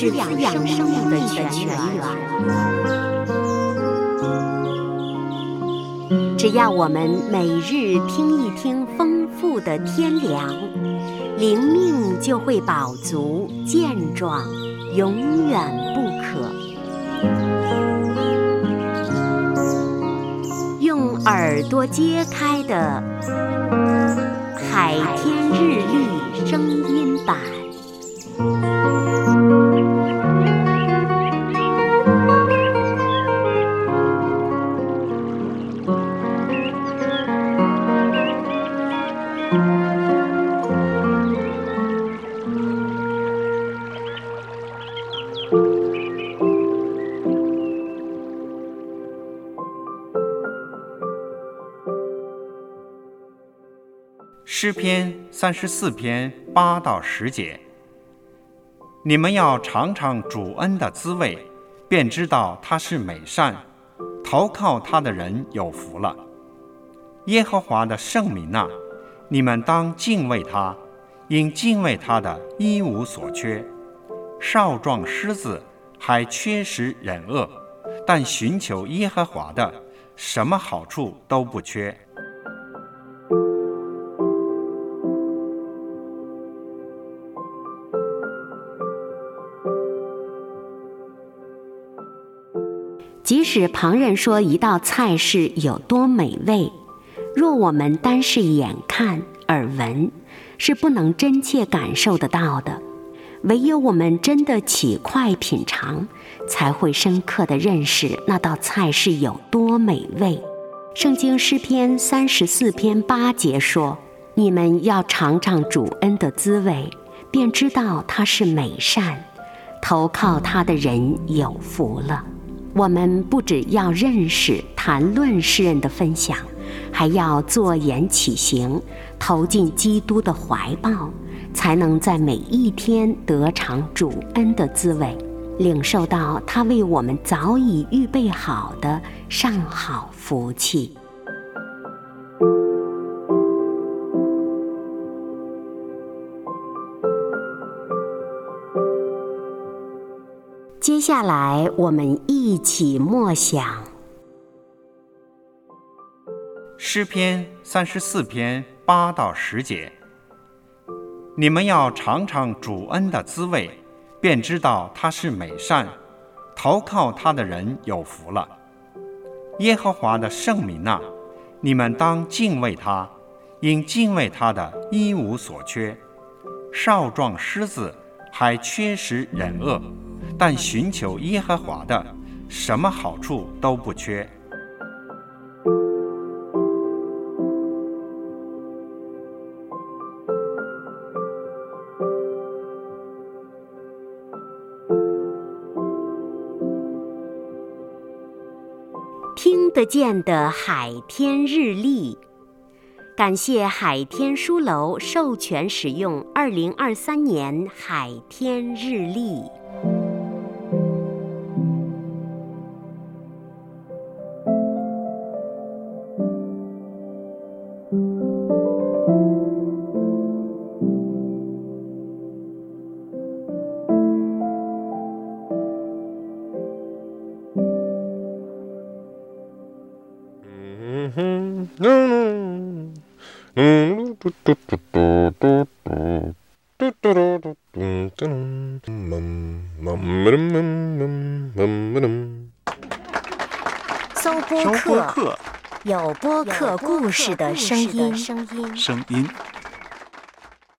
是养养生命的泉源。只要我们每日听一听丰富的天粮，灵命就会饱足健壮，永远不可。用耳朵揭开的海天日历声音版。诗篇三十四篇八到十节，你们要尝尝主恩的滋味，便知道他是美善，投靠他的人有福了。耶和华的圣名呐，你们当敬畏他，因敬畏他的一无所缺。少壮狮子还缺食忍饿，但寻求耶和华的，什么好处都不缺。即使旁人说一道菜是有多美味，若我们单是眼看耳闻，是不能真切感受得到的。唯有我们真的起快品尝，才会深刻的认识那道菜是有多美味。圣经诗篇三十四篇八节说：“你们要尝尝主恩的滋味，便知道他是美善，投靠他的人有福了。”我们不只要认识、谈论诗人的分享，还要坐言起行，投进基督的怀抱，才能在每一天得偿主恩的滋味，领受到他为我们早已预备好的上好福气。接下来，我们一起默想诗篇三十四篇八到十节。你们要尝尝主恩的滋味，便知道他是美善，投靠他的人有福了。耶和华的圣名呐，你们当敬畏他，因敬畏他的一无所缺。少壮狮子还缺食忍饿。但寻求耶和华的，什么好处都不缺。听得见的海天日历，感谢海天书楼授权使用二零二三年海天日历。搜播客，有播客故事的声音。声音。